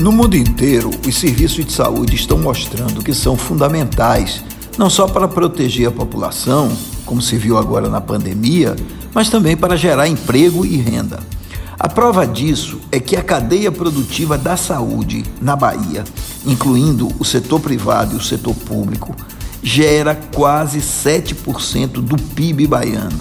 No mundo inteiro, os serviços de saúde estão mostrando que são fundamentais, não só para proteger a população, como se viu agora na pandemia, mas também para gerar emprego e renda. A prova disso é que a cadeia produtiva da saúde na Bahia, incluindo o setor privado e o setor público, gera quase 7% do PIB baiano.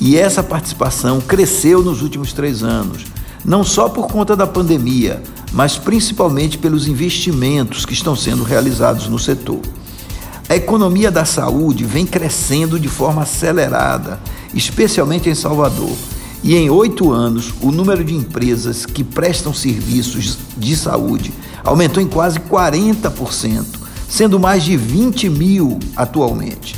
E essa participação cresceu nos últimos três anos, não só por conta da pandemia, mas principalmente pelos investimentos que estão sendo realizados no setor. A economia da saúde vem crescendo de forma acelerada, especialmente em Salvador. E em oito anos, o número de empresas que prestam serviços de saúde aumentou em quase 40%, sendo mais de 20 mil atualmente.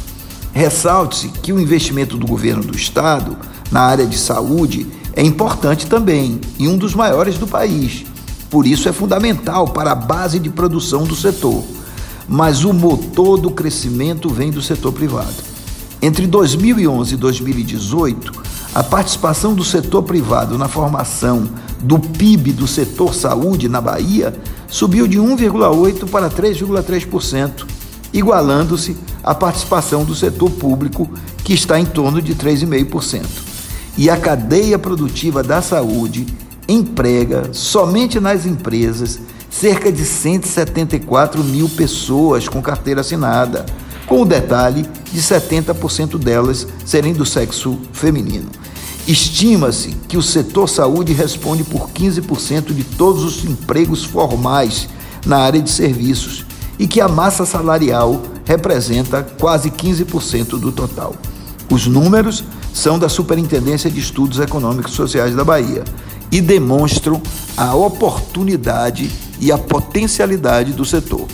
Ressalte-se que o investimento do governo do estado na área de saúde é importante também e um dos maiores do país. Por isso é fundamental para a base de produção do setor. Mas o motor do crescimento vem do setor privado. Entre 2011 e 2018, a participação do setor privado na formação do PIB do setor saúde na Bahia subiu de 1,8% para 3,3%, igualando-se à participação do setor público, que está em torno de 3,5%. E a cadeia produtiva da saúde emprega, somente nas empresas, cerca de 174 mil pessoas com carteira assinada, com o detalhe de 70% delas serem do sexo feminino. Estima-se que o setor saúde responde por 15% de todos os empregos formais na área de serviços e que a massa salarial representa quase 15% do total. Os números são da Superintendência de Estudos Econômicos e Sociais da Bahia e demonstram a oportunidade e a potencialidade do setor.